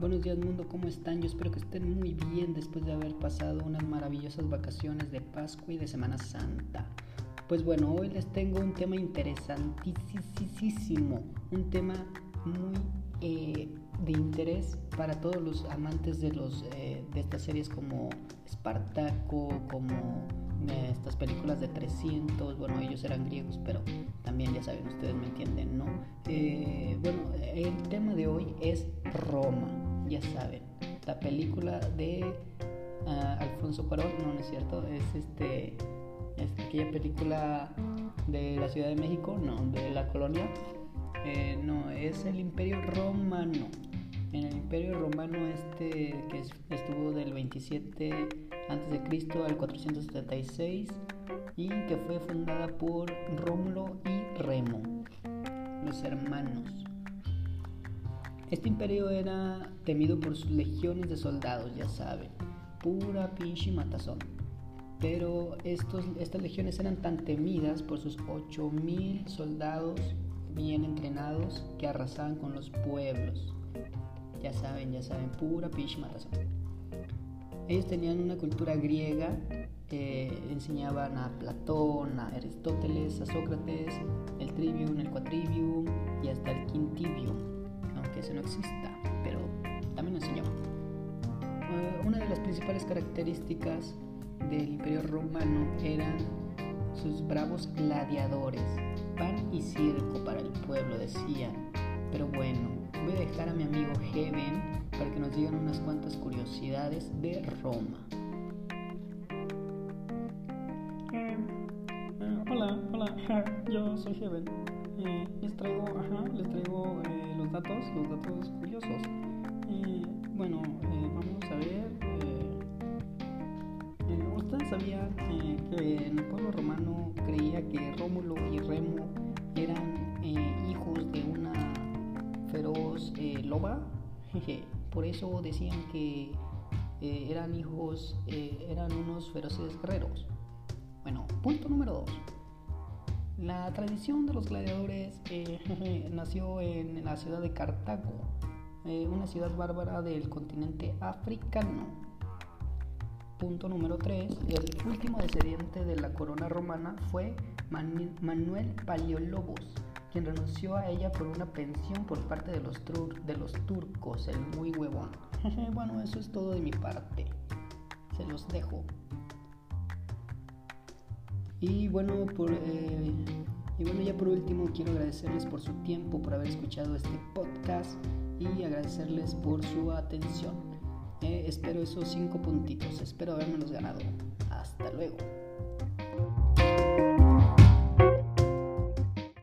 Buenos días mundo, ¿cómo están? Yo espero que estén muy bien después de haber pasado unas maravillosas vacaciones de Pascua y de Semana Santa. Pues bueno, hoy les tengo un tema interesantísimo, un tema muy eh, de interés para todos los amantes de, los, eh, de estas series como Espartaco, como eh, estas películas de 300, bueno, ellos eran griegos, pero también ya saben, ustedes me entienden, ¿no? bueno, el tema de hoy es Roma ya saben, la película de ah, Alfonso Cuarón, no, es cierto, es este es aquella película de la Ciudad de México, no, de la colonia, eh, no, es el Imperio Romano. En el Imperio Romano este que estuvo del 27 antes de Cristo al 476 y que fue fundada por Rómulo y Remo, los hermanos. Este imperio era temido por sus legiones de soldados, ya saben, pura pinche matazón. Pero estos, estas legiones eran tan temidas por sus 8000 soldados bien entrenados que arrasaban con los pueblos. Ya saben, ya saben, pura pinche matazón. Ellos tenían una cultura griega, enseñaban a Platón, a Aristóteles, a Sócrates, el trivium, el quatrivium una de las principales características del Imperio Romano eran sus bravos gladiadores, pan y circo para el pueblo, decían. Pero bueno, voy a dejar a mi amigo Heaven para que nos digan unas cuantas curiosidades de Roma. Eh, eh, hola, hola, yo soy Heaven. les traigo, les traigo los datos, los datos curiosos. Bueno, eh, ¿Ustedes sabían que en el pueblo romano creía que Rómulo y Remo eran hijos de una feroz loba? Por eso decían que eran hijos, eran unos feroces guerreros. Bueno, punto número dos. La tradición de los gladiadores eh, nació en la ciudad de Cartago, eh, una ciudad bárbara del continente africano. Punto número 3. El último descendiente de la corona romana fue Manuel Paleolobos, quien renunció a ella por una pensión por parte de los, turcos, el muy huevón. bueno, eso es todo de mi parte. Se los dejo. Y bueno, eh, y bueno, ya por último quiero agradecerles por su tiempo, por haber escuchado este podcast y agradecerles por su atención. Eh, espero esos cinco puntitos. Espero habérmelos ganado. Hasta luego.